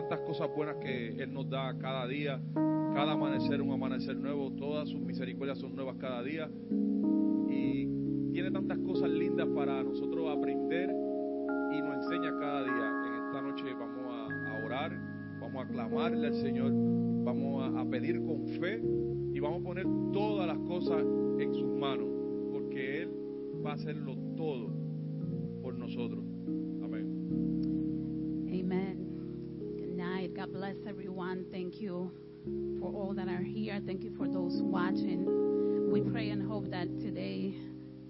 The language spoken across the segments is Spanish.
tantas cosas buenas que Él nos da cada día, cada amanecer un amanecer nuevo, todas sus misericordias son nuevas cada día y tiene tantas cosas lindas para nosotros aprender y nos enseña cada día. En esta noche vamos a, orar, vamos a clamarle al Señor, vamos a, a pedir con fe y vamos a poner todas las cosas en sus manos, porque Él va a hacerlo todo por nosotros. God bless everyone. Thank you for all that are here. Thank you for those watching. We pray and hope that today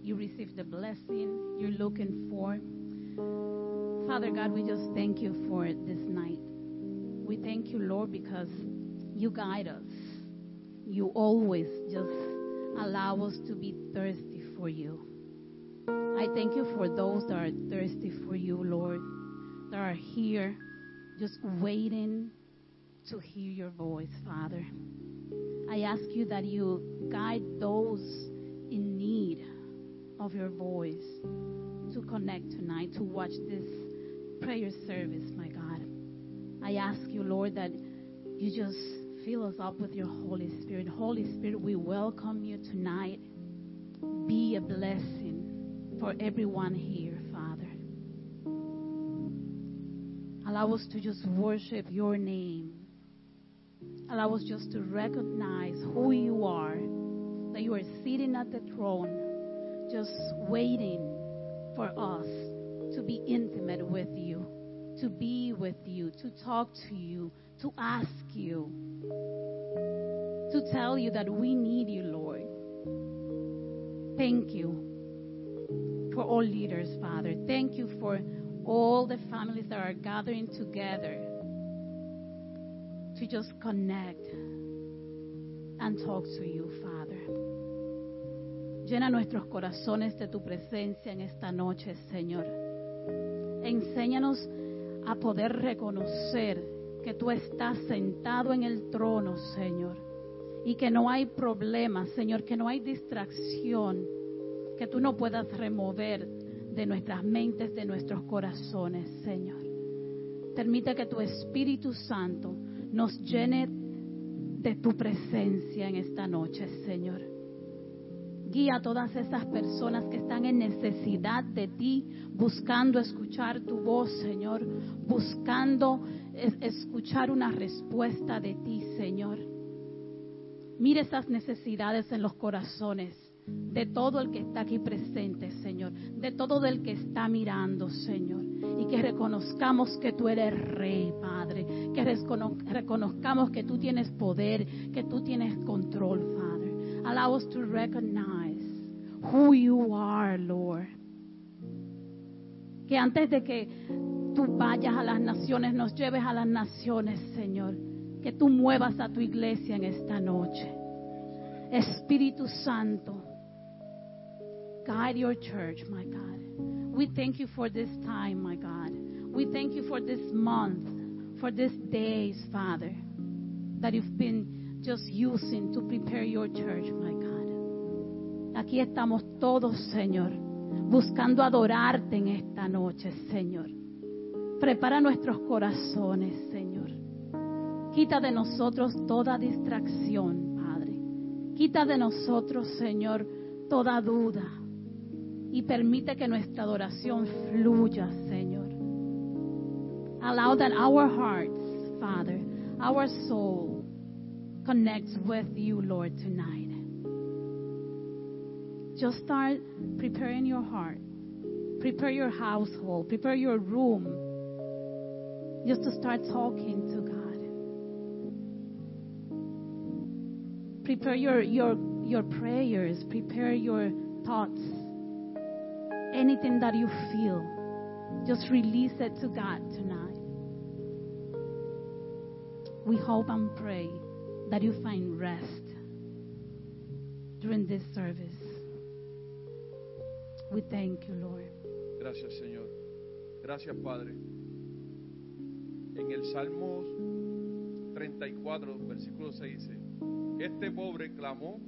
you receive the blessing you're looking for. Father God, we just thank you for this night. We thank you, Lord, because you guide us. You always just allow us to be thirsty for you. I thank you for those that are thirsty for you, Lord, that are here just waiting to hear your voice, Father. I ask you that you guide those in need of your voice to connect tonight, to watch this prayer service, my God. I ask you, Lord, that you just fill us up with your Holy Spirit. Holy Spirit, we welcome you tonight. Be a blessing for everyone here, Allow us to just worship your name. Allow us just to recognize who you are, that you are sitting at the throne, just waiting for us to be intimate with you, to be with you, to talk to you, to ask you, to tell you that we need you, Lord. Thank you for all leaders, Father. Thank you for all the families that are gathering together to just connect and talk to you, Father. Llena nuestros corazones de tu presencia en esta noche, Señor. Enséñanos a poder reconocer que tú estás sentado en el trono, Señor. Y que no hay problema, Señor, que no hay distracción que tú no puedas remover de nuestras mentes, de nuestros corazones, Señor. Permite que tu Espíritu Santo nos llene de tu presencia en esta noche, Señor. Guía a todas esas personas que están en necesidad de ti, buscando escuchar tu voz, Señor, buscando escuchar una respuesta de ti, Señor. Mire esas necesidades en los corazones de todo el que está aquí presente, Señor, de todo el que está mirando, Señor, y que reconozcamos que tú eres rey, Padre, que reconozcamos que tú tienes poder, que tú tienes control, Father. Allow us to recognize who you are, Lord. Que antes de que tú vayas a las naciones, nos lleves a las naciones, Señor. Que tú muevas a tu iglesia en esta noche. Espíritu Santo, guide your church, my God. We thank you for this time, my God. We thank you for this month, for these days, Father, that you've been just using to prepare your church, my God. Aquí estamos todos, Señor, buscando adorarte en esta noche, Señor. Prepara nuestros corazones, Señor. Quita de nosotros toda distracción, Padre. Quita de nosotros, Señor, toda duda y permite que nuestra adoración fluya, Señor. Allow that our hearts, Father, our soul connects with you, Lord, tonight. Just start preparing your heart. Prepare your household. Prepare your room. Just to start talking to God. Prepare your, your, your prayers. Prepare your thoughts anything that you feel, just release it to God tonight. We hope and pray that you find rest during this service. We thank you, Lord. Gracias, Señor. Gracias, Padre. En el Salmo 34, versículo 6 dice, este pobre clamó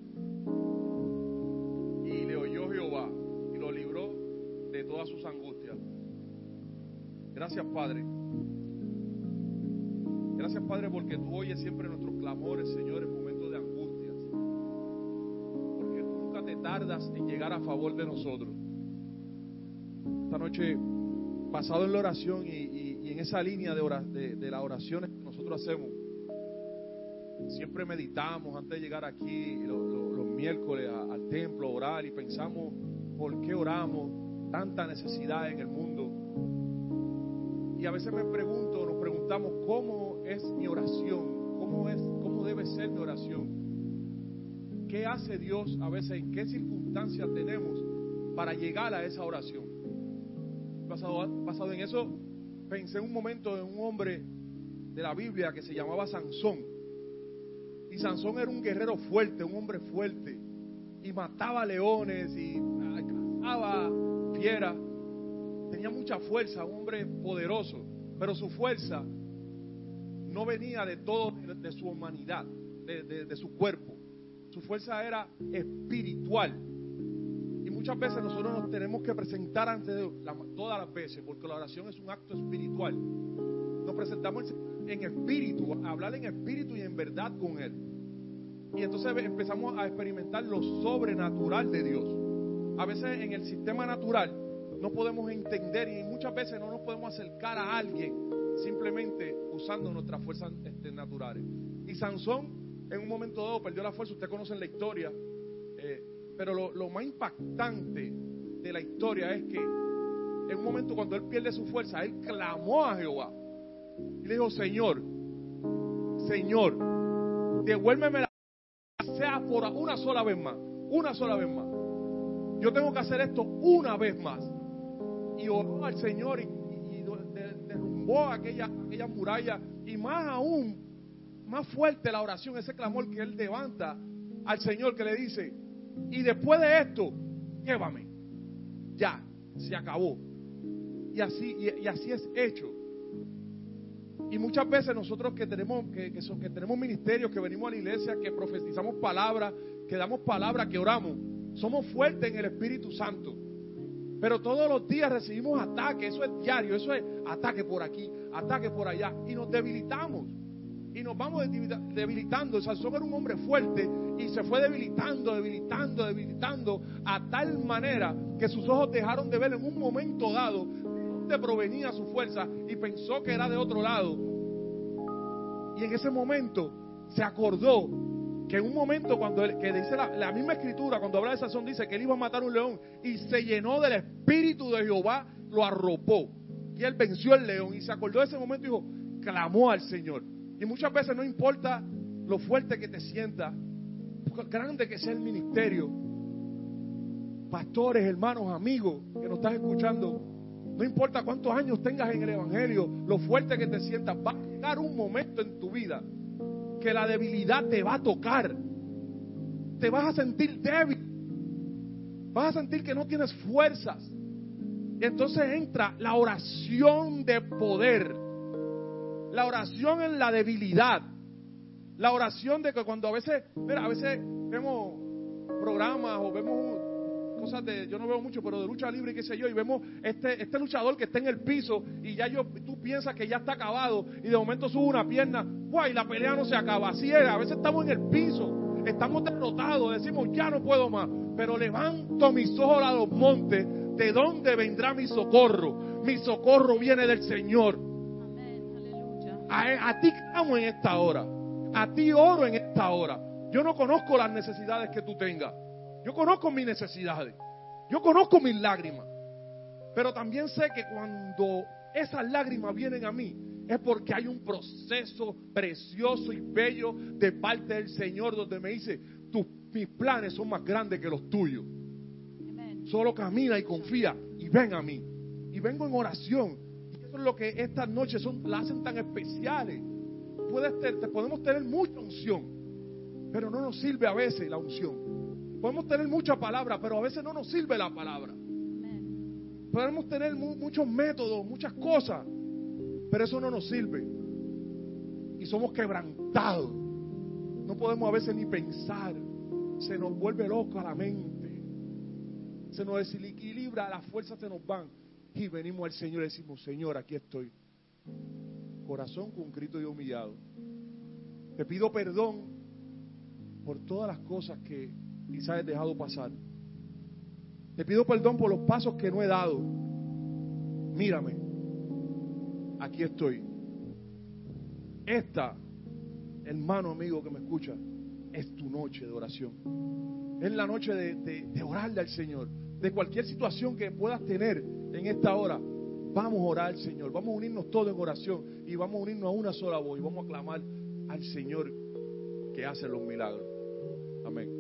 todas sus angustias. Gracias, Padre, Gracias, Padre, porque tú oyes siempre nuestros clamores, Señor, en momentos de angustias. Porque tú nunca te tardas en llegar a favor de nosotros. Esta noche, basado en la oración y, en esa línea de, de, las oraciones que nosotros hacemos, siempre meditamos antes de llegar aquí los, miércoles al templo, orar y pensamos por qué oramos, tanta necesidad en el mundo. Y a veces me pregunto, nos preguntamos cómo es mi oración, cómo es, cómo debe ser mi oración. ¿Qué hace Dios a veces? ¿En qué circunstancias tenemos para llegar a esa oración? Basado, basado en eso, pensé un momento en un hombre de la Biblia que se llamaba Sansón. Y Sansón era un guerrero fuerte, un hombre fuerte. Y mataba leones y cazaba tenía mucha fuerza, un hombre poderoso, pero su fuerza no venía de todo, de, su humanidad, de, su cuerpo. Su fuerza era espiritual. Y muchas veces nosotros nos tenemos que presentar ante Dios, todas las veces, porque la oración es un acto espiritual. Nos presentamos en espíritu, a hablar en espíritu y en verdad con Él. Y entonces empezamos a experimentar lo sobrenatural de Dios. A veces en el sistema natural no podemos entender y muchas veces no nos podemos acercar a alguien simplemente usando nuestras fuerzas este, naturales. Y Sansón en un momento dado perdió la fuerza, ustedes conocen la historia, eh, pero lo, lo más impactante de la historia es que en un momento cuando él pierde su fuerza, él clamó a Jehová y le dijo, Señor, Señor, devuélveme la sea por una sola vez más, una sola vez más. Yo tengo que hacer esto una vez más y oró al Señor y, derrumbó aquella, muralla. Y más aún, más fuerte la oración, ese clamor que él levanta al Señor que le dice, y después de esto, llévame. Ya, se acabó. Y así, y, así es hecho. Y muchas veces nosotros que tenemos, que, que tenemos ministerios, que venimos a la iglesia, que profetizamos palabras, que damos palabras, que oramos, somos fuertes en el Espíritu Santo. Pero todos los días recibimos ataques, eso es diario, eso es ataque por aquí, ataque por allá, y nos debilitamos. Y nos vamos debilitando. Sansón era un hombre fuerte y se fue debilitando, debilitando, debilitando, a tal manera que sus ojos dejaron de ver en un momento dado de dónde provenía su fuerza y pensó que era de otro lado. Y en ese momento se acordó que en un momento cuando que dice la, misma escritura, cuando habla de Sansón, dice que él iba a matar un león y se llenó del espíritu de Jehová, lo arropó. Y él venció el león y se acordó de ese momento y dijo, clamó al Señor. Y muchas veces no importa lo fuerte que te sientas, grande que sea el ministerio, pastores, hermanos, amigos que nos estás escuchando, no importa cuántos años tengas en el Evangelio, lo fuerte que te sientas, va a llegar un momento en tu vida que la debilidad te va a tocar. Te vas a sentir débil. Vas a sentir que no tienes fuerzas. Y entonces entra la oración de poder. La oración en la debilidad. La oración de que cuando a veces, mira, a veces vemos programas o vemos cosas de, yo no veo mucho, pero de lucha libre qué sé yo, y vemos este, este luchador que está en el piso y ya yo, tú piensas que ya está acabado y de momento sube una pierna, guay, la pelea no se acaba. Así es, a veces estamos en el piso, estamos derrotados, decimos ya no puedo más, pero levanto mis ojos a los montes, ¿de dónde vendrá mi socorro? Mi socorro viene del Señor. A, a ti clamo en esta hora, a ti oro en esta hora. Yo no conozco las necesidades que tú tengas. Yo conozco mis necesidades. Yo conozco mis lágrimas. Pero también sé que cuando esas lágrimas vienen a mí, es porque hay un proceso precioso y bello de parte del Señor donde me dice, tus, mis planes son más grandes que los tuyos. Solo camina y confía y ven a mí. Y vengo en oración. Y eso es lo que estas noches son, las hacen tan especiales. Puedes, podemos tener mucha unción, pero no nos sirve a veces la unción. Podemos tener mucha palabra, pero a veces no nos sirve la palabra. Podemos tener muchos métodos, muchas cosas, pero eso no nos sirve. Y somos quebrantados. No podemos a veces ni pensar. Se nos vuelve loca la mente. Se nos desequilibra, las fuerzas se nos van. Y venimos al Señor y decimos, Señor, aquí estoy. corazón concrito y humillado. Te pido perdón por todas las cosas que quizás he dejado pasar. Te pido perdón por los pasos que no he dado. Mírame, aquí estoy. Esta, hermano amigo que me escucha, es tu noche de oración. Es la noche de, de, orarle al Señor. De cualquier situación que puedas tener en esta hora, vamos a orar al Señor. Vamos a unirnos todos en oración y vamos a unirnos a una sola voz y vamos a clamar al Señor que hace los milagros. Amén.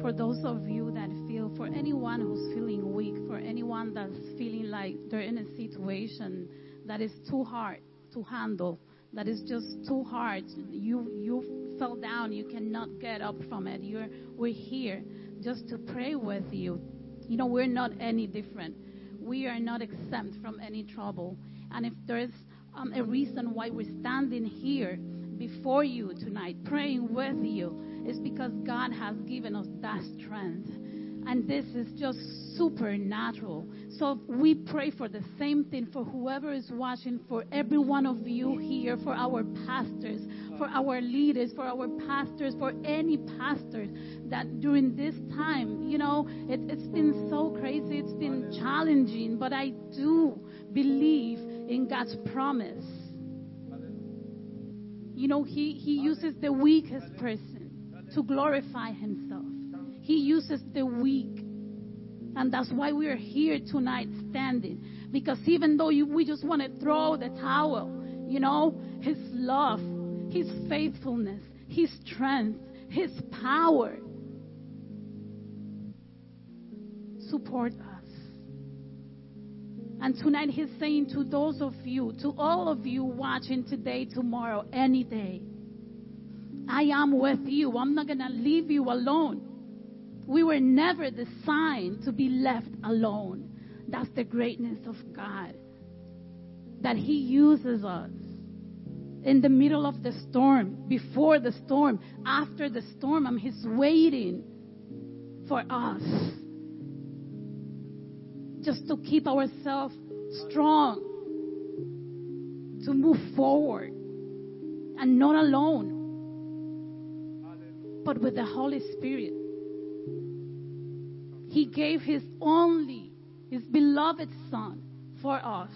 For those of you that feel, for anyone who's feeling weak, for anyone that's feeling like they're in a situation that is too hard to handle, that is just too hard. You you fell down, you cannot get up from it. You're we're here just to pray with you. You know, we're not any different. We are not exempt from any trouble. And if there's um, a reason why we're standing here before you tonight, praying with you, is because God has given us that strength. And this is just supernatural. So we pray for the same thing for whoever is watching, for every one of you here, for our pastors, for our leaders, for our pastors, for any pastors that during this time, you know, it, it's been so crazy, it's been challenging, but I do believe in God's promise. You know, He, he uses the weakest person to glorify Himself. He uses the weak. And that's why we are here tonight standing. Because even though you, we just want to throw the towel, you know, His love, His faithfulness, His strength, His power support us. And tonight He's saying to those of you, to all of you watching today, tomorrow, any day, I am with you. I'm not going to leave you alone. We were never designed to be left alone. That's the greatness of God. That He uses us in the middle of the storm, before the storm, after the storm, and He's waiting for us just to keep ourselves strong, to move forward, and not alone, but with the Holy Spirit. He gave His only, His beloved Son for us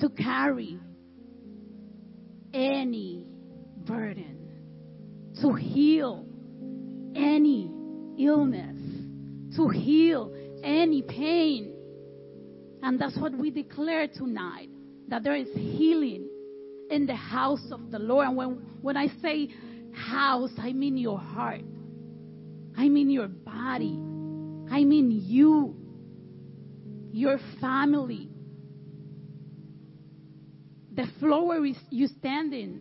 to carry any burden, to heal any illness, to heal any pain. And that's what we declare tonight that there is healing in the house of the Lord. And when, when I say house, I mean your heart, I mean your body, I mean you, your family, the floor where you stand in,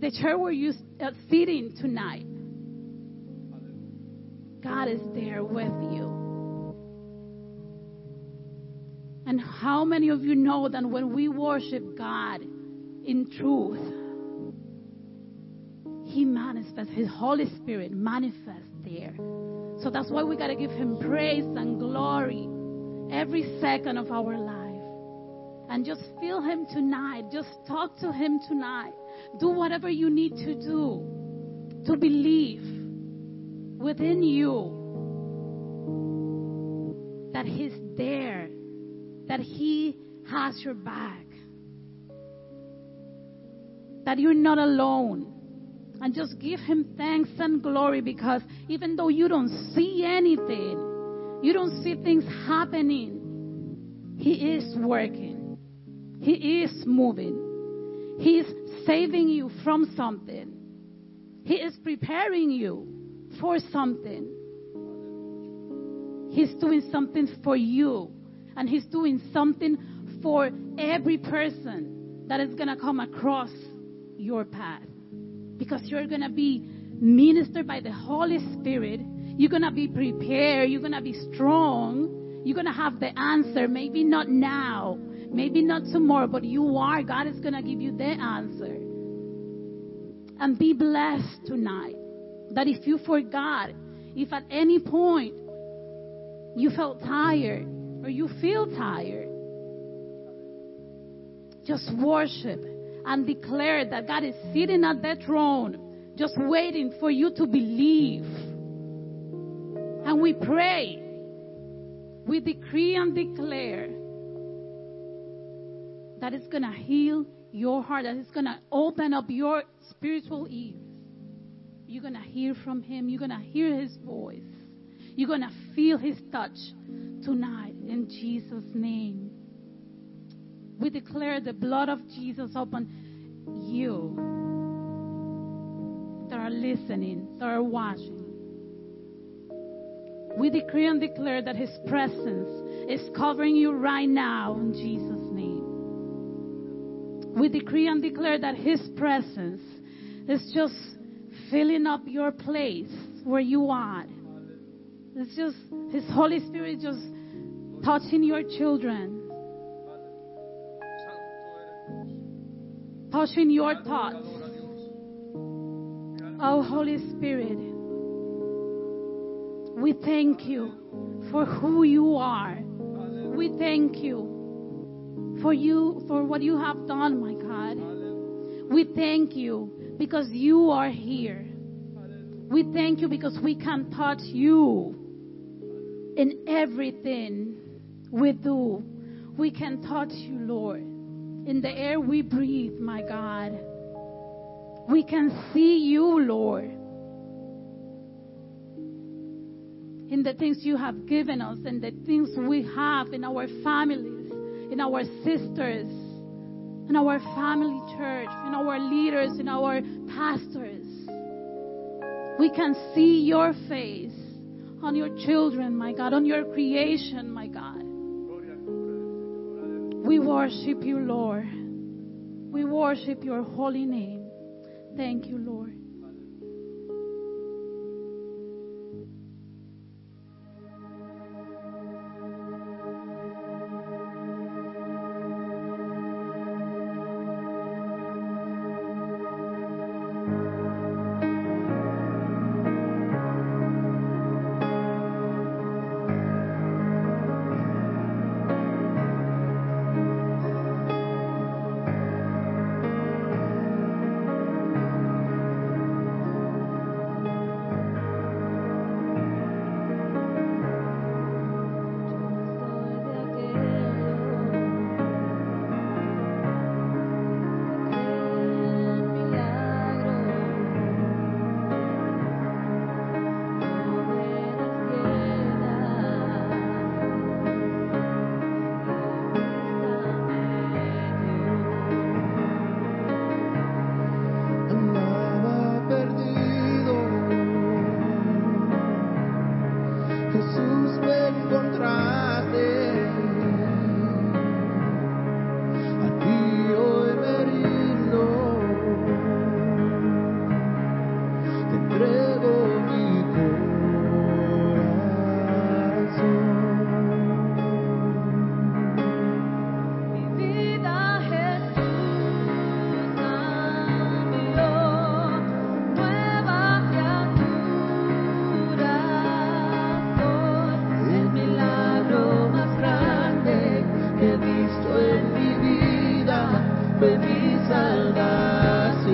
the chair where you uh, sitting tonight. God is there with you. And how many of you know that when we worship God in truth, He manifests, His Holy Spirit manifests there. So that's why we got to give Him praise and glory every second of our life. And just feel Him tonight. Just talk to Him tonight. Do whatever you need to do to believe within you that He's there, that He has your back, that you're not alone. And just give Him thanks and glory because even though you don't see anything, you don't see things happening, He is working, He is moving, He is saving you from something, He is preparing you for something. He's doing something for you. And He's doing something for every person that is going to come across your path. Because you're going to be ministered by the Holy Spirit. You're going to be prepared. You're going to be strong. You're going to have the answer. Maybe not now. Maybe not tomorrow, but you are. God is going to give you the answer. And be blessed tonight that if you forgot, if at any point you felt tired or you feel tired, Just worship and declare that God is sitting at that throne, just waiting for you to believe. And we pray, we decree and declare that it's going to heal your heart, that it's going to open up your spiritual ears. You're going to hear from Him, you're going to hear His voice, you're going to feel His touch tonight in Jesus' name. We declare the blood of Jesus upon you that are listening, that are watching. We decree and declare that His presence is covering you right now in Jesus' name. We decree and declare that His presence is just filling up your place where you are. It's just His Holy Spirit just touching your children, touching your thoughts. Oh, Holy Spirit, we thank you for who you are. We thank you for you for what you have done, my God. We thank you because you are here. We thank you because we can touch you in everything we do. We can touch you, Lord. In the air we breathe, my God. We can see you, Lord. In the things you have given us and the things we have in our families, in our sisters, in our family church, in our leaders, in our pastors. We can see your face on your children, my God, on your creation, my God. We worship you, Lord. We worship your holy name. Thank you, Lord. Cristo en mi vida fue mi salvación.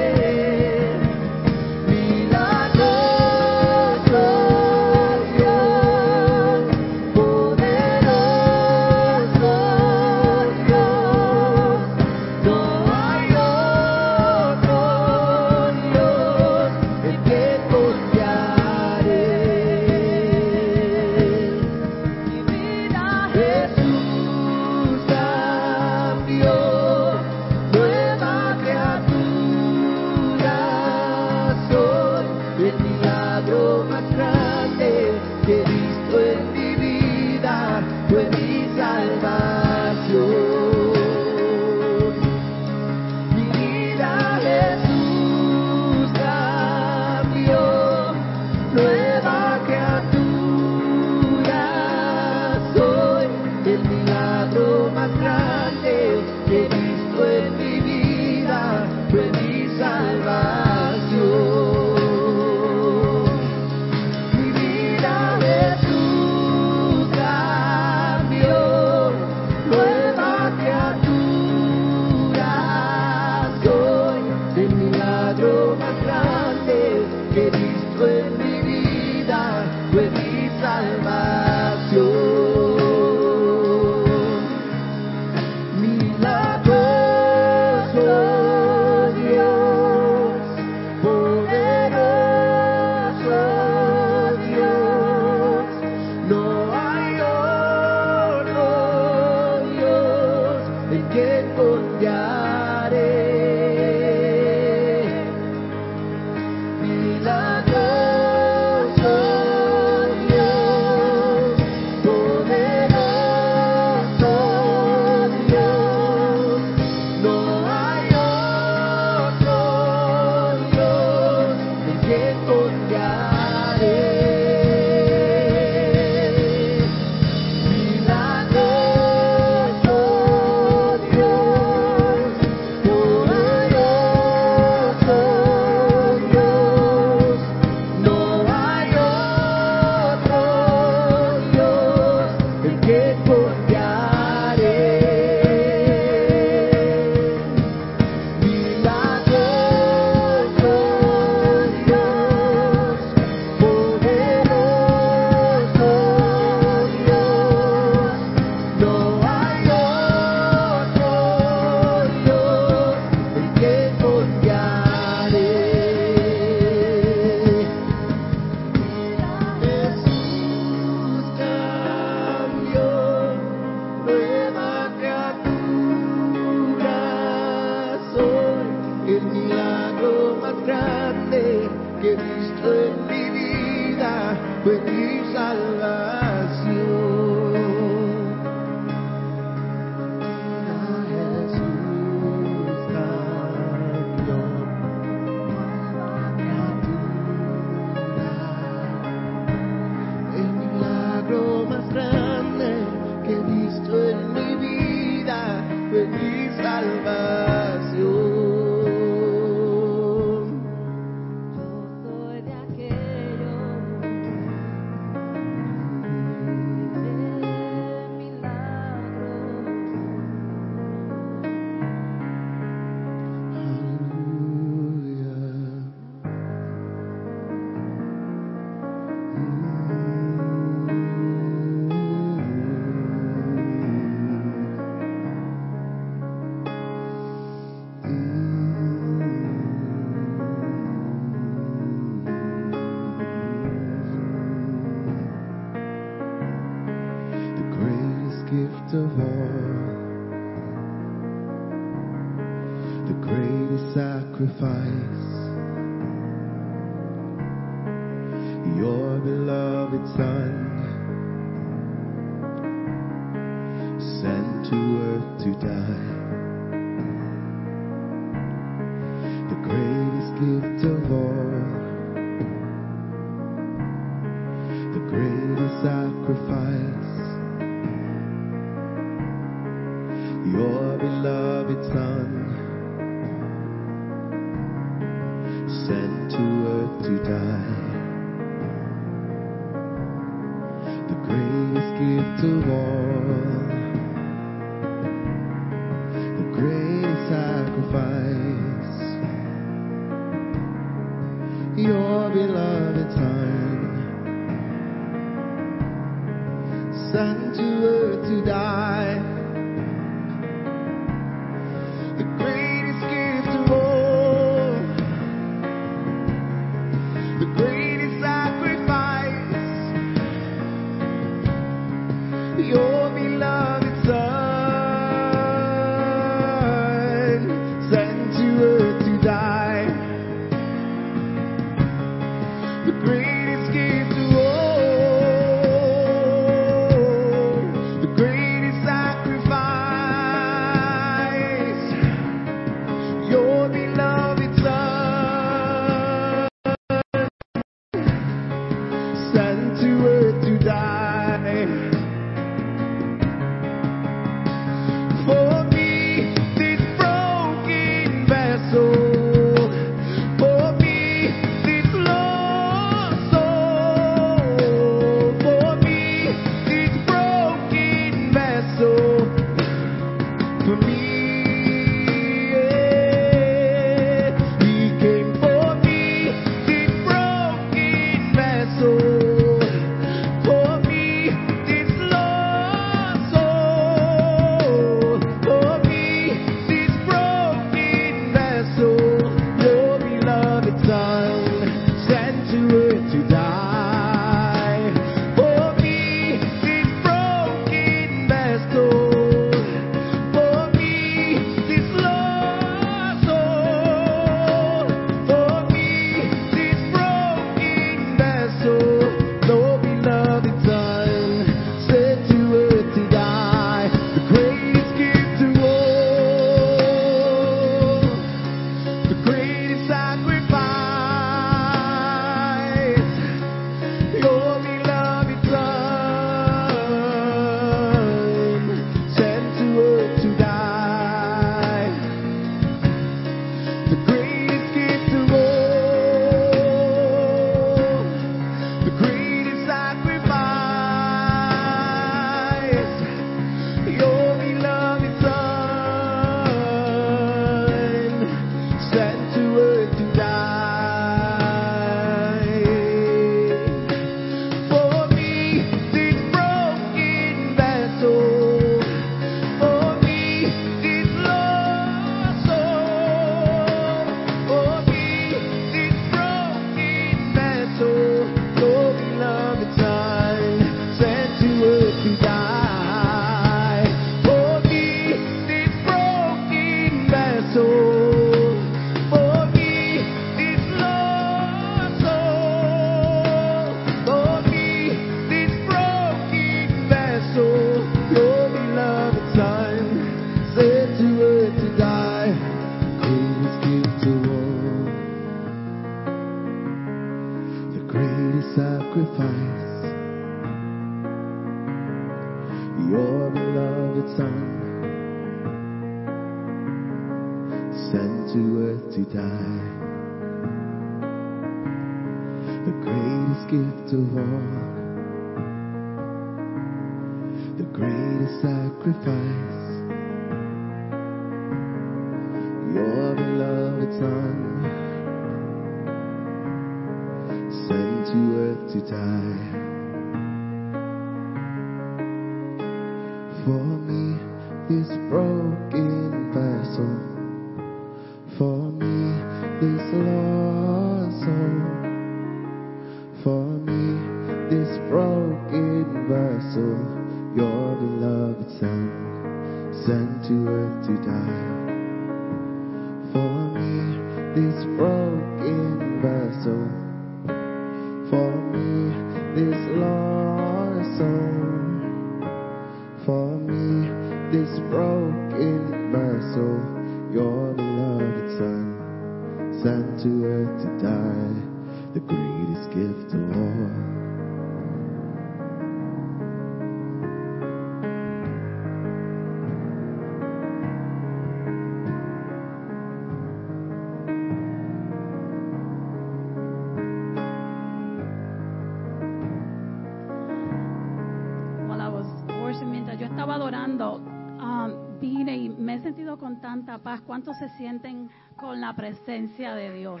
Tanta paz. ¿Cuántos se sienten con la presencia de Dios?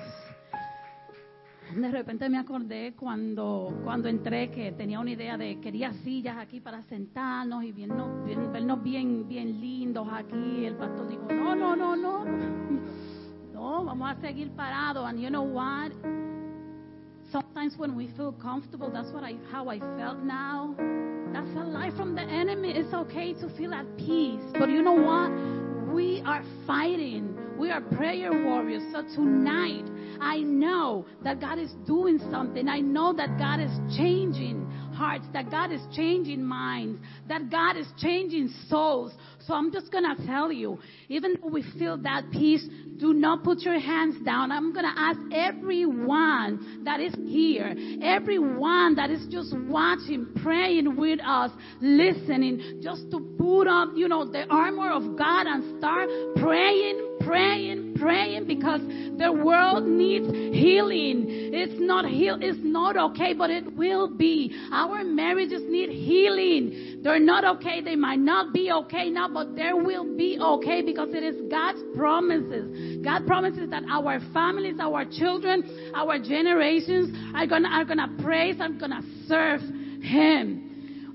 De repente me acordé cuando, cuando entré que tenía una idea de quería sillas aquí para sentarnos y vernos bien, vernos bien, bien lindos aquí. El pastor dijo, no, no, no, no. No, vamos a seguir parados. And you know what? Sometimes when we feel comfortable, that's what I, how I felt now. That's a lie from the enemy. It's okay to feel at peace. But you know what? We are fighting. We are prayer warriors. So tonight, I know that God is doing something. I know that God is changing hearts, that God is changing minds, that God is changing souls. So I'm just going to tell you, even though we feel that peace, do not put your hands down. I'm going to ask everyone that is here, everyone that is just watching, praying with us, listening, just to put up, you know, the armor of God and start praying, praying, praying because the world needs healing. It's not heal, it's not okay, but it will be. Our marriages need healing. They're not okay. They might not be okay now, but there will be okay because it is God's promises. God promises that our families, our children, our generations are gonna are gonna praise, are gonna serve Him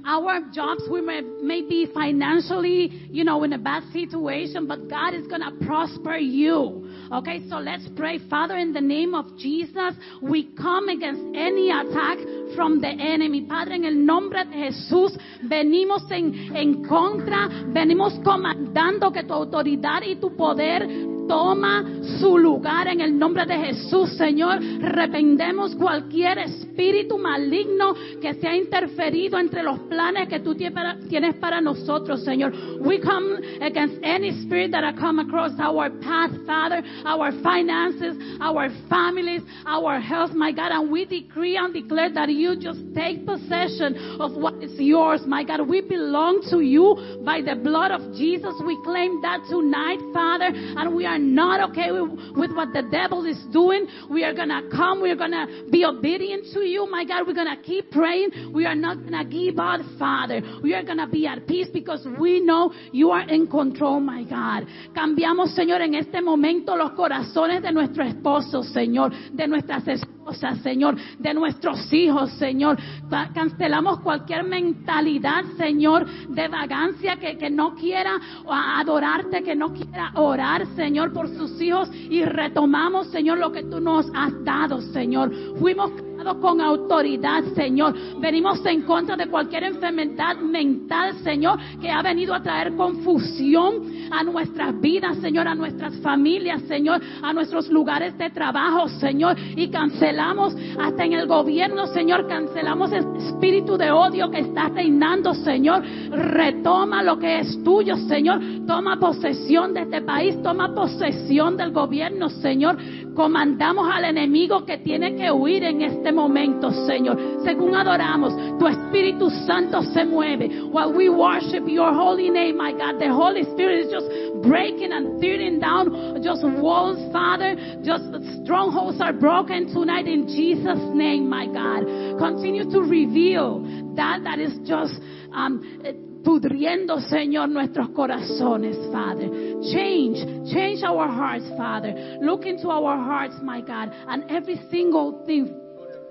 our jobs we may, may be financially you know in a bad situation but god is gonna prosper you. Okay so let's pray. Father in the name of jesus we come against any attack from the enemy. Padre en el nombre de jesús venimos en, en contra. Venimos comandando que tu autoridad y tu poder toma su lugar en el nombre de Jesús, Señor. Reprendemos cualquier espíritu maligno que se ha interferido entre los planes que tú tienes para nosotros, Señor. We come against any spirit that have come across our path, Father, our finances, our families, our health, my God, and we decree and declare that you just take possession of what is yours, my God. We belong to you by the blood of Jesus. We claim that tonight, Father, and we are not okay with, with what the devil is doing. We are going to come. We are going to be obedient to you, my God. We're going to keep praying. We are not going to give up, Father. We are going to be at peace because we know you are in control, my God. Cambiamos, Señor, en este momento los corazones de nuestro esposo, Señor, de nuestras esposas, Señor, de nuestros hijos, Señor. Ca- Cancelamos cualquier mentalidad, Señor, de vagancia que, que no quiera adorarte, que no quiera orar, Señor, por sus hijos y retomamos, Señor, lo que tú nos has dado, Señor. Fuimos con autoridad, Señor. Venimos en contra de cualquier enfermedad mental, Señor, que ha venido a traer confusión a nuestras vidas, Señor, a nuestras familias, Señor, a nuestros lugares de trabajo, Señor, y cancelamos hasta en el gobierno, Señor, cancelamos el espíritu de odio que está reinando, Señor. Retoma lo que es tuyo, Señor. Toma posesión de este país, toma posesión del gobierno, Señor. Comandamos al enemigo que tiene que huir en este momento, Señor. Según adoramos, tu Espíritu Santo se mueve. While we worship your holy name, my God, the Holy Spirit is just breaking and tearing down just walls, Father. Just strongholds are broken tonight in Jesus' name, my God. Continue to reveal that that is just um, pudriendo, Señor, nuestros corazones, Father. Change, change our hearts, Father. Look into our hearts, my God, and every single thing,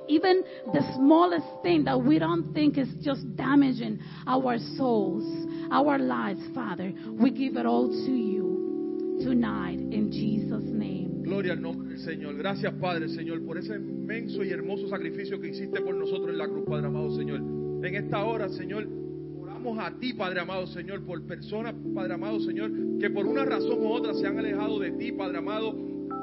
even the smallest thing that we don't think is just damaging our souls, our lives, Father. We give it all to you tonight in Jesus' name. Gloria al nombre del Señor. Gracias, Padre, Señor, por ese inmenso y hermoso sacrificio que hiciste por nosotros en la cruz, Padre amado, Señor. En esta hora, Señor, a ti, Padre amado, Señor, por personas, Padre amado, Señor, que por una razón u otra se han alejado de ti, Padre amado,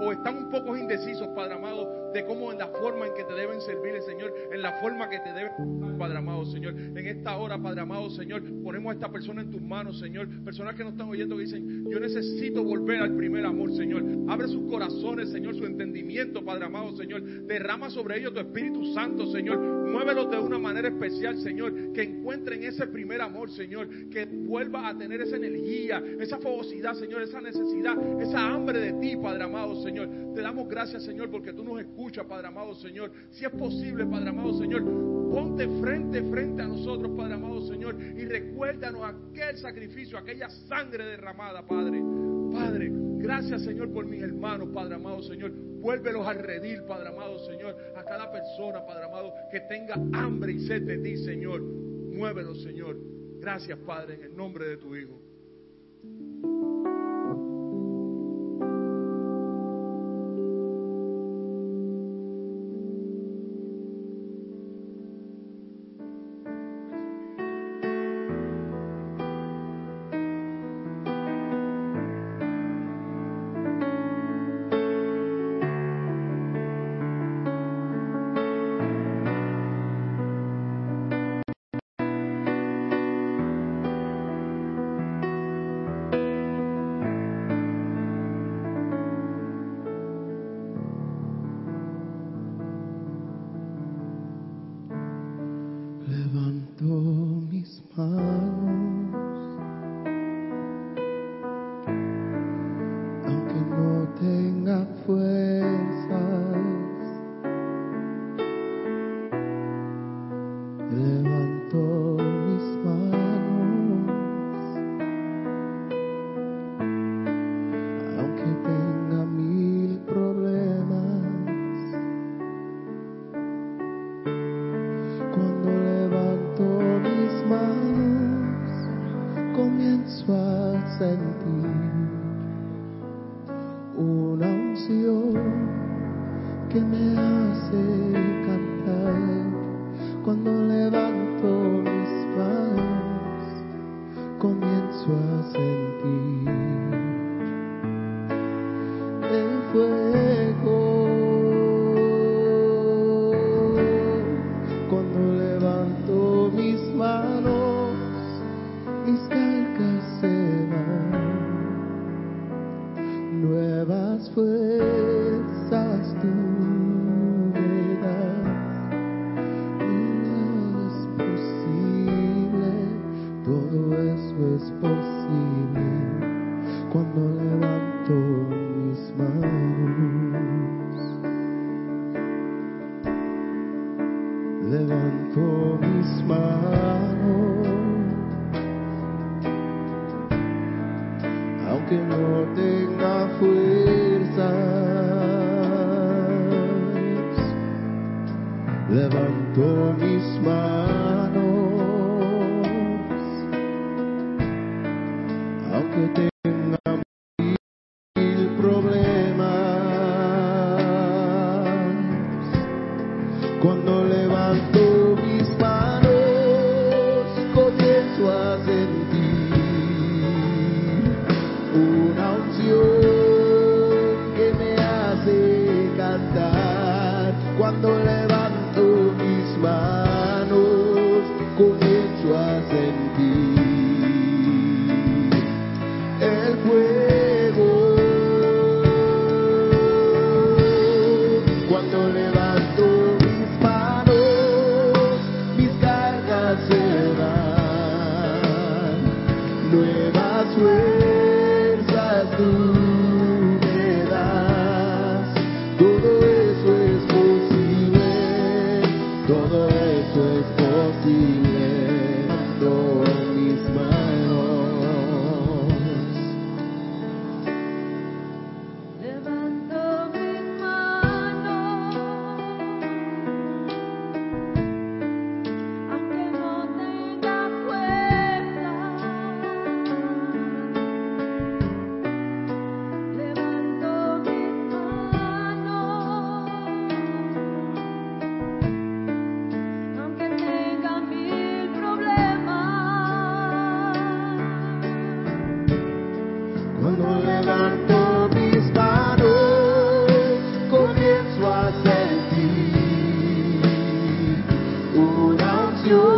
o están un poco indecisos, Padre amado, de cómo en la forma en que te deben servir, Señor, en la forma que te deben, Padre amado, Señor. En esta hora, Padre amado, Señor, ponemos a esta persona en tus manos, Señor. Personas que nos están oyendo que dicen, yo necesito volver al primer amor, Señor. Abre sus corazones, Señor, su entendimiento, Padre amado, Señor. Derrama sobre ellos tu Espíritu Santo, Señor. Muévelos de una manera especial, Señor. Que encuentren ese primer amor, Señor. Que vuelva a tener esa energía, esa fogosidad, Señor, esa necesidad, esa hambre de ti, Padre amado, Señor. Te damos gracias, Señor, porque tú nos escuchas, Padre amado, Señor. Si es posible, Padre amado, Señor, ponte frente, frente a nosotros, Padre amado, Señor, y recuérdanos aquel sacrificio, aquella sangre derramada, Padre. Padre, gracias, Señor, por mis hermanos, Padre amado, Señor. Vuélvelos a redil, Padre amado, Señor, a cada persona, Padre amado, que tenga hambre y sed de ti, Señor. Muévelos, Señor. Gracias, Padre, en el nombre de tu Hijo. you.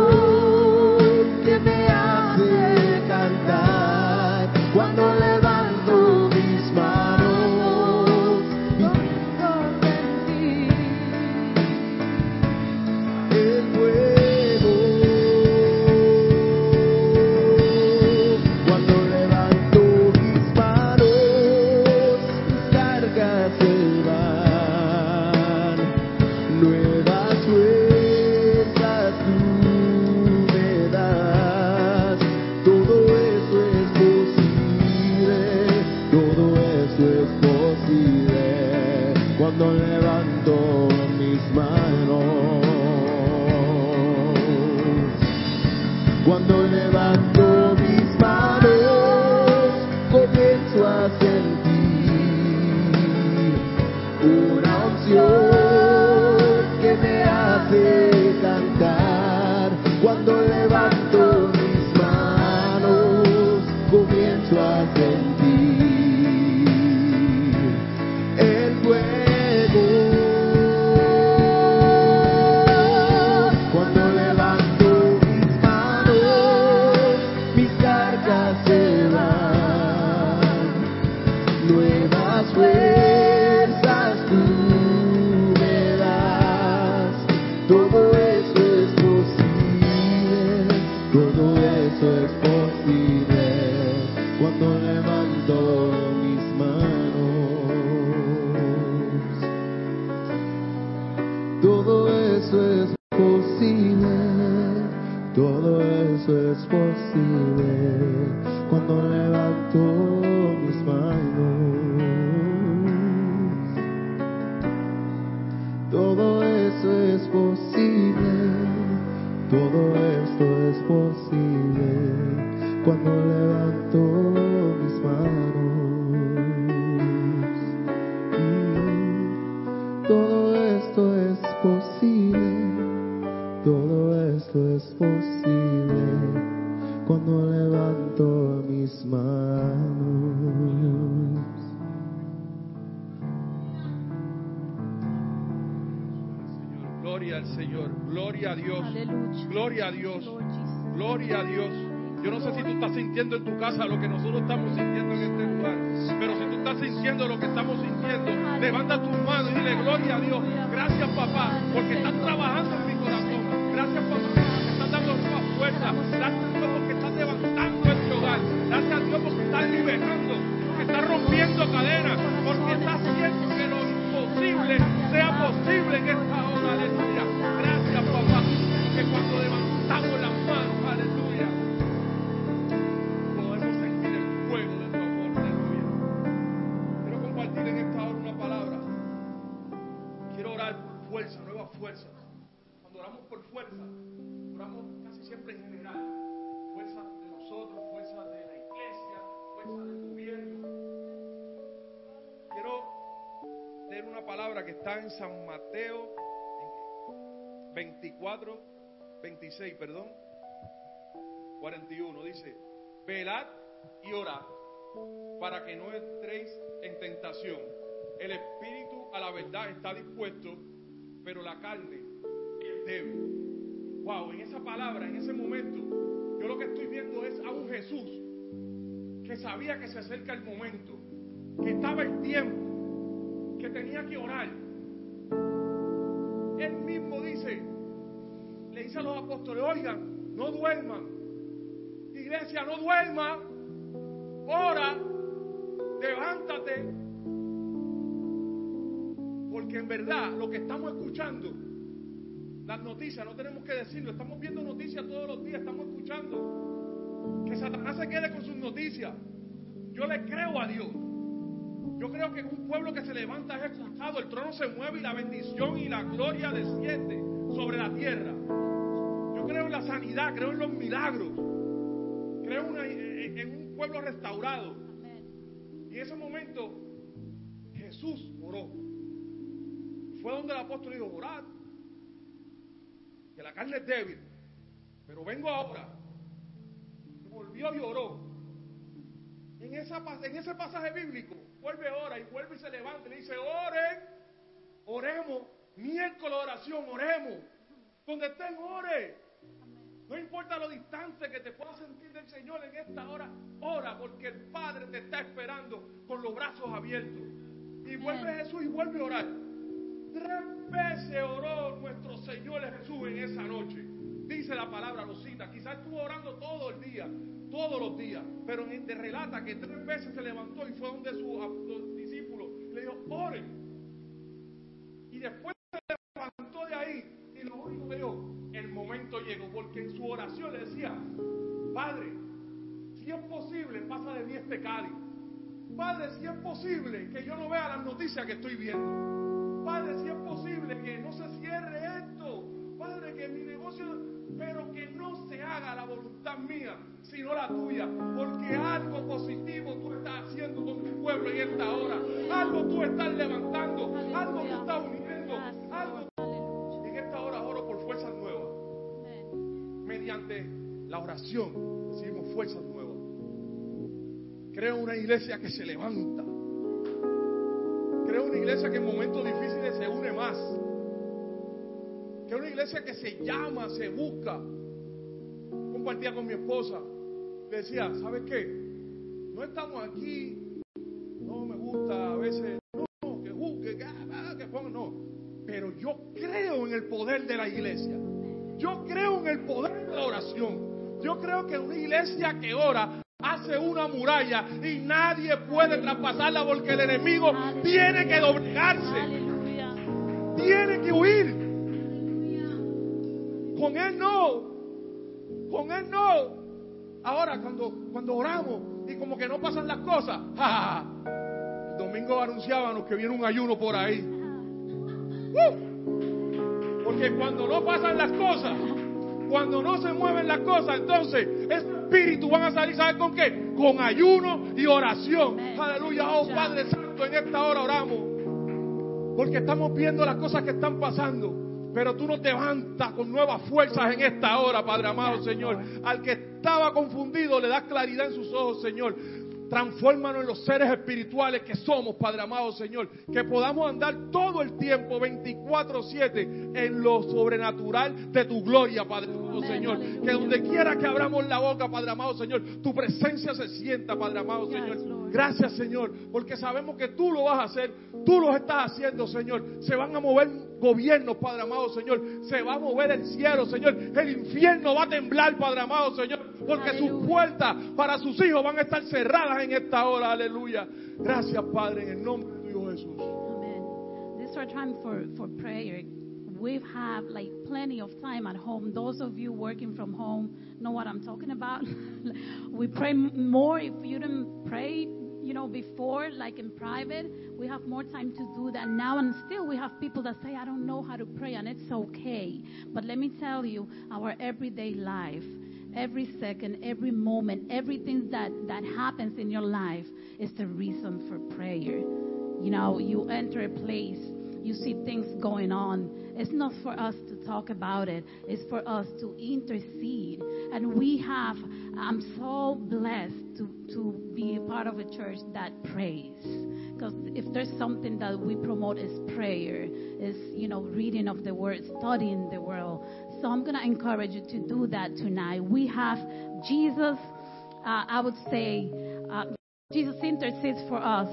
Manos. Gloria al Señor, gloria a Dios, gloria a Dios, gloria a Dios. Yo no sé si tú estás sintiendo en tu casa lo que nosotros estamos sintiendo en este lugar, pero si tú estás sintiendo lo que estamos sintiendo, levanta tus manos y dile gloria a Dios. Gracias papá, porque estás trabajando en mi corazón. Gracias papá, porque estás dando nuevas fuerzas. Gracias porque estás levantando porque estás liberando, porque estás rompiendo cadenas, porque estás haciendo que lo imposible sea posible en esta hora. Aleluya. Gracias papá, que cuando levantamos las manos, aleluya podemos sentir el fuego de amor, aleluya. Quiero compartir en esta hora una palabra. Quiero orar por fuerza, nuevas fuerzas. Cuando oramos por fuerza, en San Mateo en 24, 26, perdón. 41 dice, velad y orad para que no entréis en tentación. El espíritu a la verdad está dispuesto, pero la carne es débil. Wow, en esa palabra, en ese momento, yo lo que estoy viendo es a un Jesús que sabía que se acerca el momento, que estaba el tiempo, que tenía que orar. A los apóstoles, oigan, no duerman. Iglesia, no duerma. Ora. Levántate. Porque en verdad lo que estamos escuchando, las noticias, no tenemos que decirlo, estamos viendo noticias todos los días, estamos escuchando. Que Satanás se quede con sus noticias. Yo le creo a Dios. Yo creo que un pueblo que se levanta es escuchado, el trono se mueve y la bendición y la gloria desciende sobre la tierra. Yo creo en la sanidad, creo en los milagros, creo en, una- en- un pueblo restaurado. Y en ese momento Jesús oró. Fue donde el apóstol dijo, orad, que la carne es débil, pero vengo ahora. Volvió y oró. En, esa, en ese pasaje bíblico, vuelve ora y vuelve y se levanta y le dice, oren, oremos, miércoles de oración, oremos. Donde estén, ore. No importa lo distante que te puedas sentir del Señor en esta hora, ora porque el Padre te está esperando con los brazos abiertos. Y vuelve Jesús y vuelve a orar. Tres veces oró nuestro Señor Jesús en esa noche. Dice la palabra, lo cita. Quizás estuvo orando todo el día, todos los días. Pero te relata que tres veces se levantó y fue donde sus discípulos le dijo, oren. Y después se levantó de ahí y lo único que dijo, momento llegó. Porque en su oración le decía, Padre, si es posible, pasa de mí este cáliz. Padre, si es posible que yo no vea las noticias que estoy viendo. Padre, si es posible que no se cierre esto. Padre, que mi negocio, pero que no se haga la voluntad mía, sino la tuya. Porque algo positivo tú estás haciendo con tu pueblo en esta hora. Algo tú estás levantando, algo tú estás uniendo, algo. En esta hora oro por fuerzas nuevas. Mediante la oración recibimos fuerzas nuevas. Creo una iglesia que se levanta. Creo una iglesia que en momentos difíciles se une más. Creo una iglesia que se llama, se busca. Compartía con mi esposa. Le decía, ¿sabes qué? No estamos aquí. No me gusta a veces. No, que juzgue, que, ah, que ponga. No. Pero yo creo en el poder de la iglesia. Yo creo en el poder de la oración. Yo creo que una iglesia que ora hace una muralla y nadie puede traspasarla porque el enemigo tiene que doblegarse, Aleluya. tiene que huir. Con él no, con él no. Ahora cuando, cuando oramos y como que no pasan las cosas, ¡ja, ja, ja! el domingo anunciábamos que viene un ayuno por ahí. ¡Uh! Porque cuando no pasan las cosas, cuando no se mueven las cosas, entonces espíritu van a salir, ¿sabes con qué? Con ayuno y oración. Aleluya, oh Padre Santo, en esta hora oramos. Porque estamos viendo las cosas que están pasando. Pero tú nos levantas con nuevas fuerzas en esta hora, Padre amado, Señor. Al que estaba confundido, le das claridad en sus ojos, Señor. Transfórmanos en los seres espirituales que somos, Padre amado, Señor. Que podamos andar todo el tiempo, 24-7, en lo sobrenatural de tu gloria, Padre amado, Señor. Que donde quiera que abramos la boca, Padre amado, Señor, tu presencia se sienta, Padre amado, Señor. Gracias, Señor, porque sabemos que tú lo vas a hacer, tú lo estás haciendo, Señor. Se van a mover gobiernos, Padre amado, Señor. Se va a mover el cielo, Señor. El infierno va a temblar, Padre amado, Señor, porque sus Aleluya. puertas para sus hijos van a estar cerradas en esta hora, aleluya. Gracias, Padre, en el nombre de Hijo Jesús. Amen. This is our time for, for prayer. We have like plenty of time at home. Those of you working from home know what I'm talking about. we pray more if you didn't pray, you know, before, like in private. We have more time to do that now, and still we have people that say, I don't know how to pray, and it's okay. But let me tell you, our everyday life, every second, every moment, everything that, that happens in your life is the reason for prayer. You know, you enter a place, you see things going on. It's not for us to talk about it, it's for us to intercede. And we have, I'm so blessed to, to be a part of a church that prays. Because if there's something that we promote is prayer, is, you know, reading of the word, studying the word. So I'm going to encourage you to do that tonight. We have Jesus, uh, I would say, uh, Jesus intercedes for us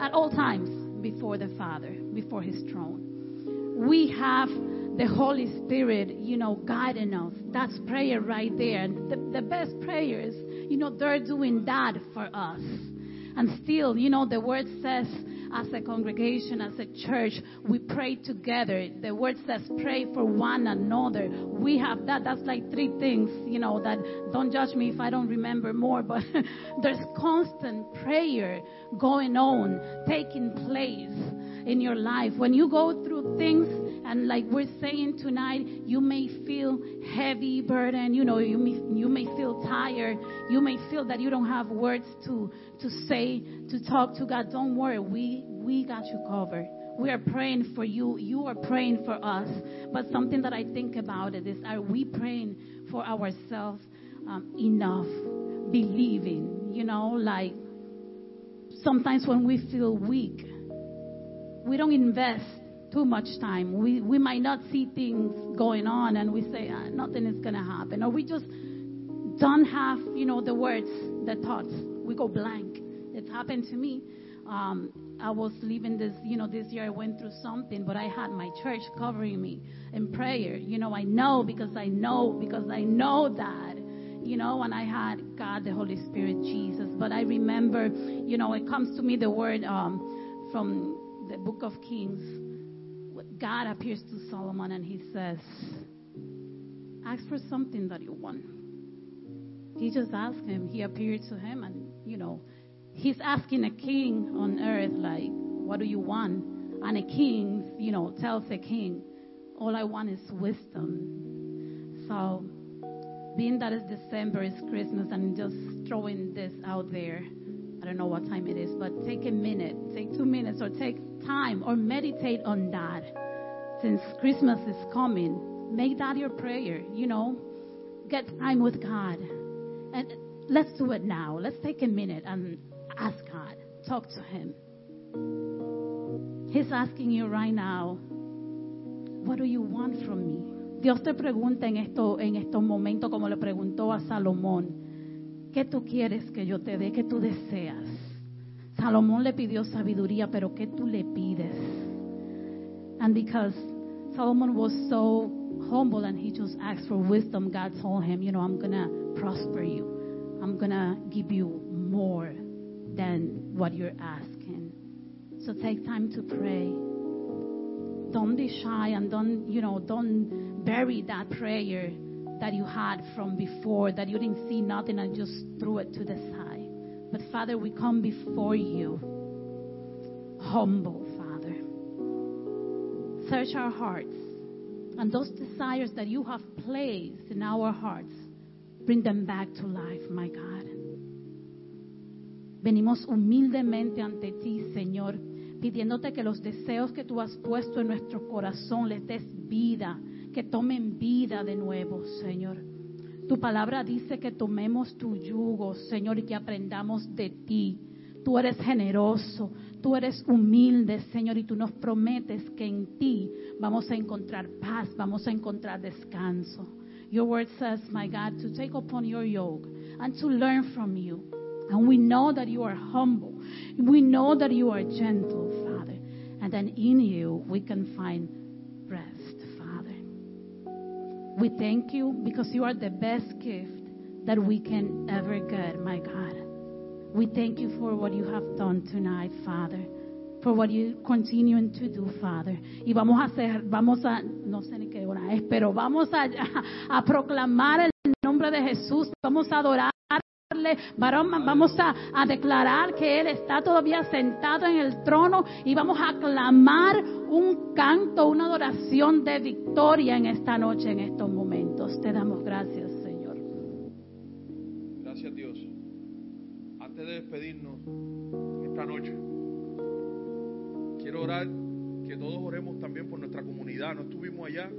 at all times before the Father, before His throne. We have the Holy Spirit, you know, guiding us. That's prayer right there. The, the best prayers, you know, they're doing that for us. And still, you know, the word says, as a congregation, as a church, we pray together. The word says, pray for one another. We have that. That's like three things, you know, that don't judge me if I don't remember more, but there's constant prayer going on, taking place in your life. When you go through things, and like we're saying tonight, you may feel heavy burden. You know, you may, you may feel tired. You may feel that you don't have words to to say, to talk to God. Don't worry, we we got you covered. We are praying for you. You are praying for us. But something that I think about it is: Are we praying for ourselves um, enough? Believing, you know, like sometimes when we feel weak, we don't invest too much time. We, we might not see things going on and we say, ah, nothing is going to happen. Or we just don't have, you know, the words, the thoughts. We go blank. It's happened to me. Um, I was leaving this, you know, this year I went through something, but I had my church covering me in prayer. You know, I know because I know, because I know that you know, and I had God, the Holy Spirit, Jesus. But I remember, you know, it comes to me the word um, from the book of Kings. God appears to Solomon and he says, Ask for something that you want. He just asked him, he appeared to him, and, you know, he's asking a king on earth, like, What do you want? And a king, you know, tells a king, All I want is wisdom. So, being that it's December, it's Christmas, and just throwing this out there. I don't know what time it is, but take a minute, take two minutes, or take time, or meditate on that. Since Christmas is coming, make that your prayer. You know, get time with God, and let's do it now. Let's take a minute and ask God, talk to Him. He's asking you right now, what do you want from me? Dios te pregunta en, esto, en estos momentos, como le preguntó a Salomón, ¿qué tú quieres que yo te dé? ¿Qué tú deseas? Salomón le pidió sabiduría, pero ¿qué tú le pides? And because Solomon was so humble and he just asked for wisdom, God told him, you know, I'm going to prosper you. I'm going to give you more than what you're asking. So take time to pray don't be shy and don't you know don't bury that prayer that you had from before that you didn't see nothing and just threw it to the side. But father we come before you humble father. Search our hearts. And those desires that you have placed in our hearts bring them back to life my god. Venimos humildemente ante ti señor pidiéndote que los deseos que tú has puesto en nuestro corazón les des vida, que tomen vida de nuevo, Señor. Tu palabra dice que tomemos tu yugo, Señor, y que aprendamos de ti. Tú eres generoso, tú eres humilde, Señor, y tú nos prometes que en ti vamos a encontrar paz, vamos a encontrar descanso. Your word says, my God, to take upon your yoke and to learn from you. And we know that you are humble. We know that you are gentle, Father. And then in you we can find. We thank you because you are the best gift that we can ever get, my God. We thank you for what you have done tonight, Father. For what you continuing to do, Father. Y vamos a hacer, vamos a, no sé ni qué hora es, pero vamos a, a proclamar el nombre de Jesús. Vamos a adorar vamos a, declarar que Él está todavía sentado en el trono y vamos a clamar un canto, una adoración de victoria en esta noche, en estos momentos. Te damos gracias, Señor. Gracias Dios. Antes de despedirnos esta noche, quiero orar que todos oremos también por nuestra comunidad. No estuvimos allá,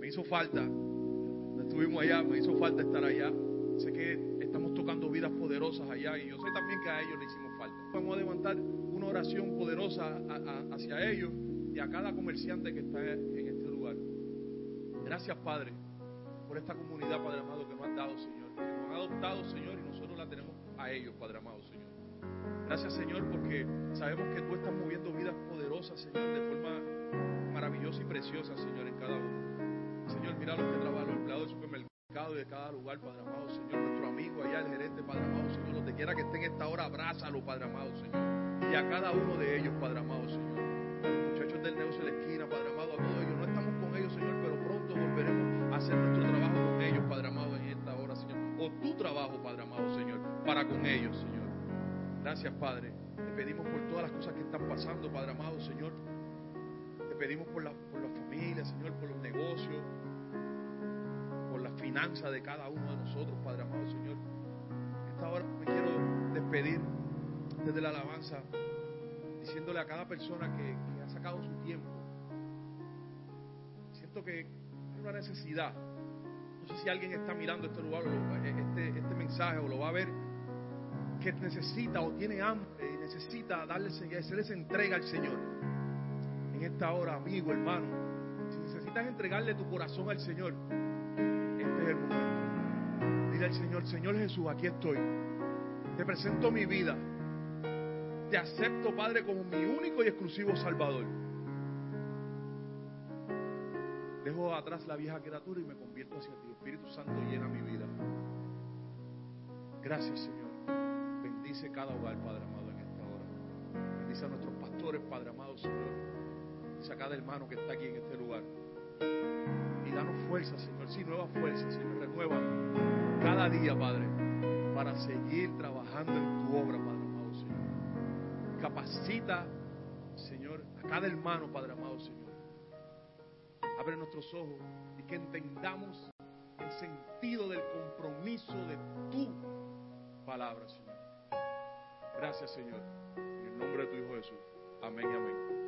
me hizo falta. No estuvimos allá, me hizo falta estar allá. Sé que tocando vidas poderosas allá y yo sé también que a ellos le hicimos falta. Vamos a levantar una oración poderosa a, a, hacia ellos y a cada comerciante que está en este lugar. Gracias, Padre, por esta comunidad, Padre amado, que nos han dado, Señor, que nos han adoptado, Señor, y nosotros la tenemos a ellos, Padre amado, Señor. Gracias, Señor, porque sabemos que tú estás moviendo vidas poderosas, Señor, de forma maravillosa y preciosa, Señor, en cada uno. Señor, mira los que trabajan, los empleados del supermercado de cada lugar, Padre amado, Señor, nuestro amigo allá, el gerente, Padre amado, Señor, donde quiera que esté en esta hora, abrázalo, Padre amado, Señor. Y a cada uno de ellos, Padre amado, Señor. Muchachos del negocio de la esquina, Padre amado, a todos ellos. No estamos con ellos, Señor, pero pronto volveremos a hacer nuestro trabajo con ellos, Padre amado, en esta hora, Señor. O tu trabajo, Padre amado, Señor, para con ellos, Señor. Gracias, Padre. Te pedimos por todas las cosas que están pasando, Padre amado, Señor. Te pedimos por la, por la familia, Señor, por los negocios, finanzas de cada uno de nosotros, Padre amado, Señor. Esta hora me quiero despedir desde la alabanza, diciéndole a cada persona que, que ha sacado su tiempo. Siento que hay una necesidad. No sé si alguien está mirando este lugar, lo- este, este mensaje, o lo va a ver, que necesita o tiene hambre y necesita darle, hacerle esa entrega al Señor. En esta hora, amigo, hermano, si necesitas entregarle tu corazón al Señor, Dile al Señor, Señor Jesús, aquí estoy. Te presento mi vida. Te acepto, Padre, como mi único y exclusivo Salvador. Dejo atrás la vieja criatura y me convierto hacia ti. Espíritu Santo llena mi vida. Gracias, Señor. Bendice cada hogar, Padre amado, en esta hora. Bendice a nuestros pastores, Padre amado, Señor. Bendice a cada hermano que está aquí en este lugar. Danos fuerza, Señor. Sí, nueva fuerza, Señor. Renueva cada día, Padre, para seguir trabajando en tu obra, Padre amado, Señor. Capacita, Señor, a cada hermano, Padre amado, Señor. Abre nuestros ojos y que entendamos el sentido del compromiso de tu palabra, Señor. Gracias, Señor. En el nombre de tu Hijo Jesús. Amén y amén.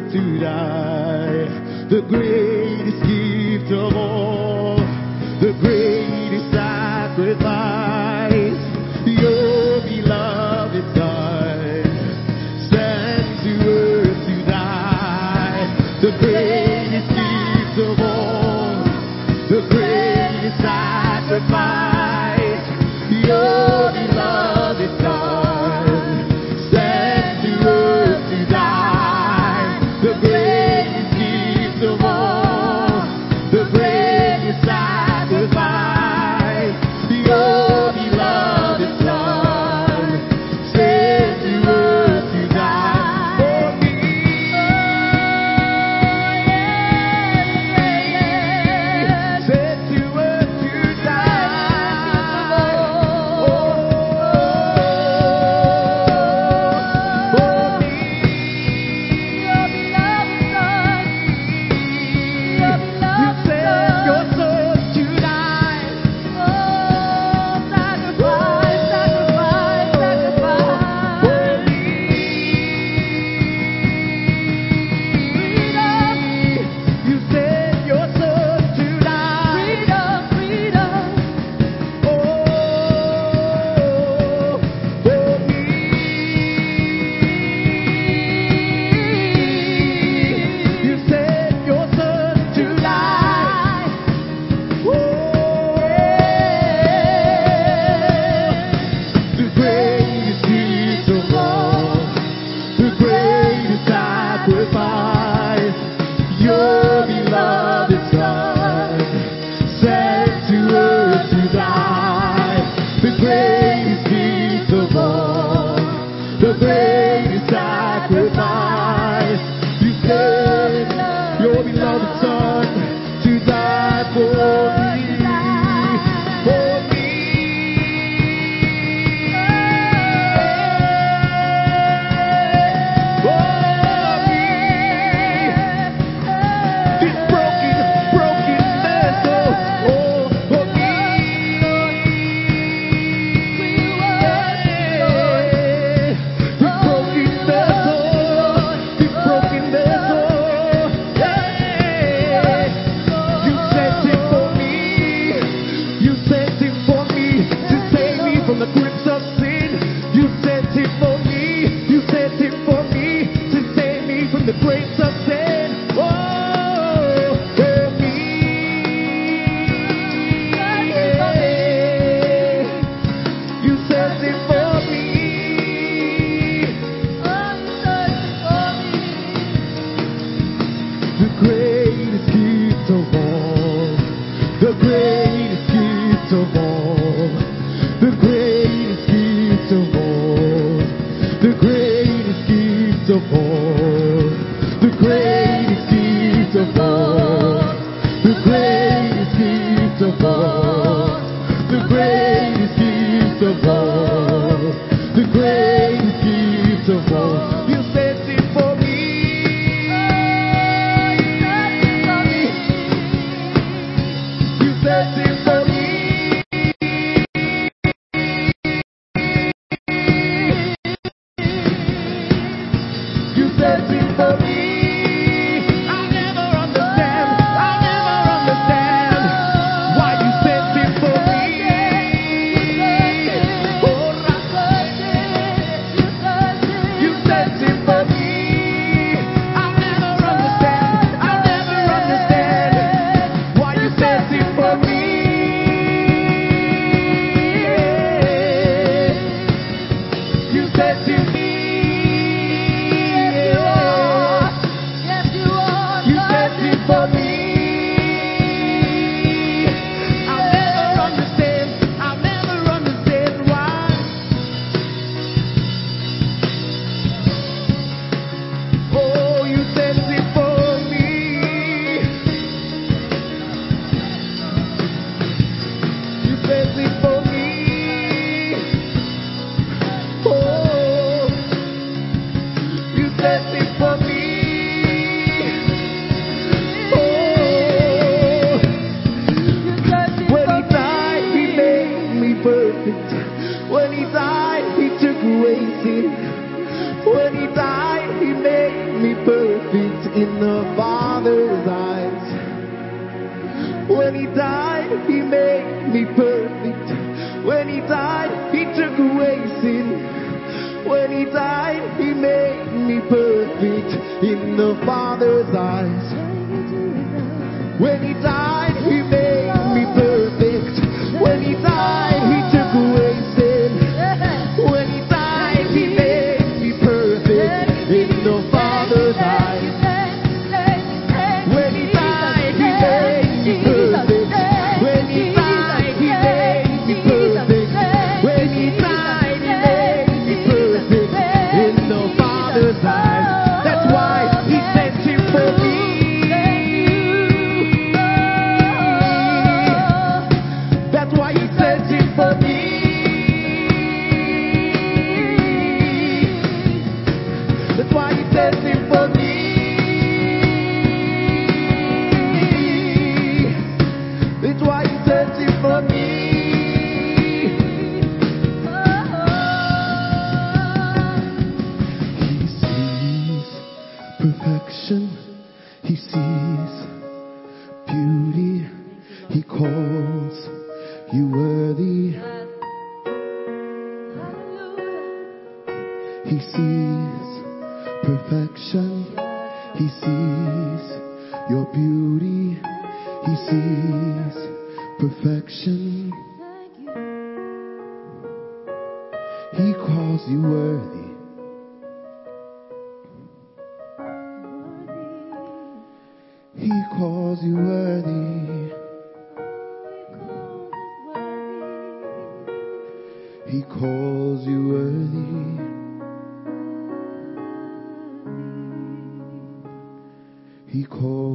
to die. The greatest gift of all. The greatest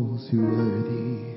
those who are.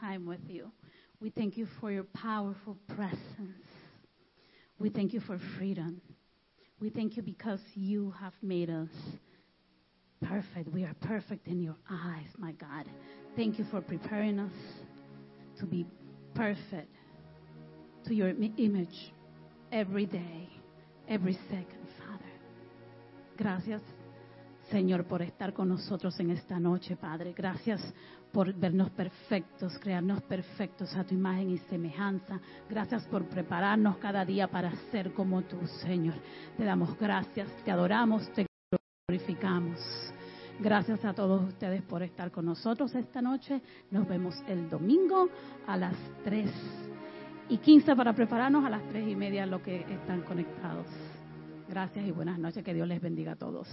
Time with you. We thank you for your powerful presence. We thank you for freedom. We thank you because you have made us perfect. We are perfect in your eyes, my God. Thank you for preparing us to be perfect to your image every day, every second, Father. Gracias, Señor, por estar con nosotros en esta noche, Padre. Gracias por vernos perfectos, crearnos perfectos a tu imagen y semejanza. Gracias por prepararnos cada día para ser como tú, Señor. Te damos gracias, te adoramos, te glorificamos. Gracias a todos ustedes por estar con nosotros esta noche. Nos vemos el domingo a las 3 y 15 para prepararnos a las 3 y media los que están conectados. Gracias y buenas noches. Que Dios les bendiga a todos.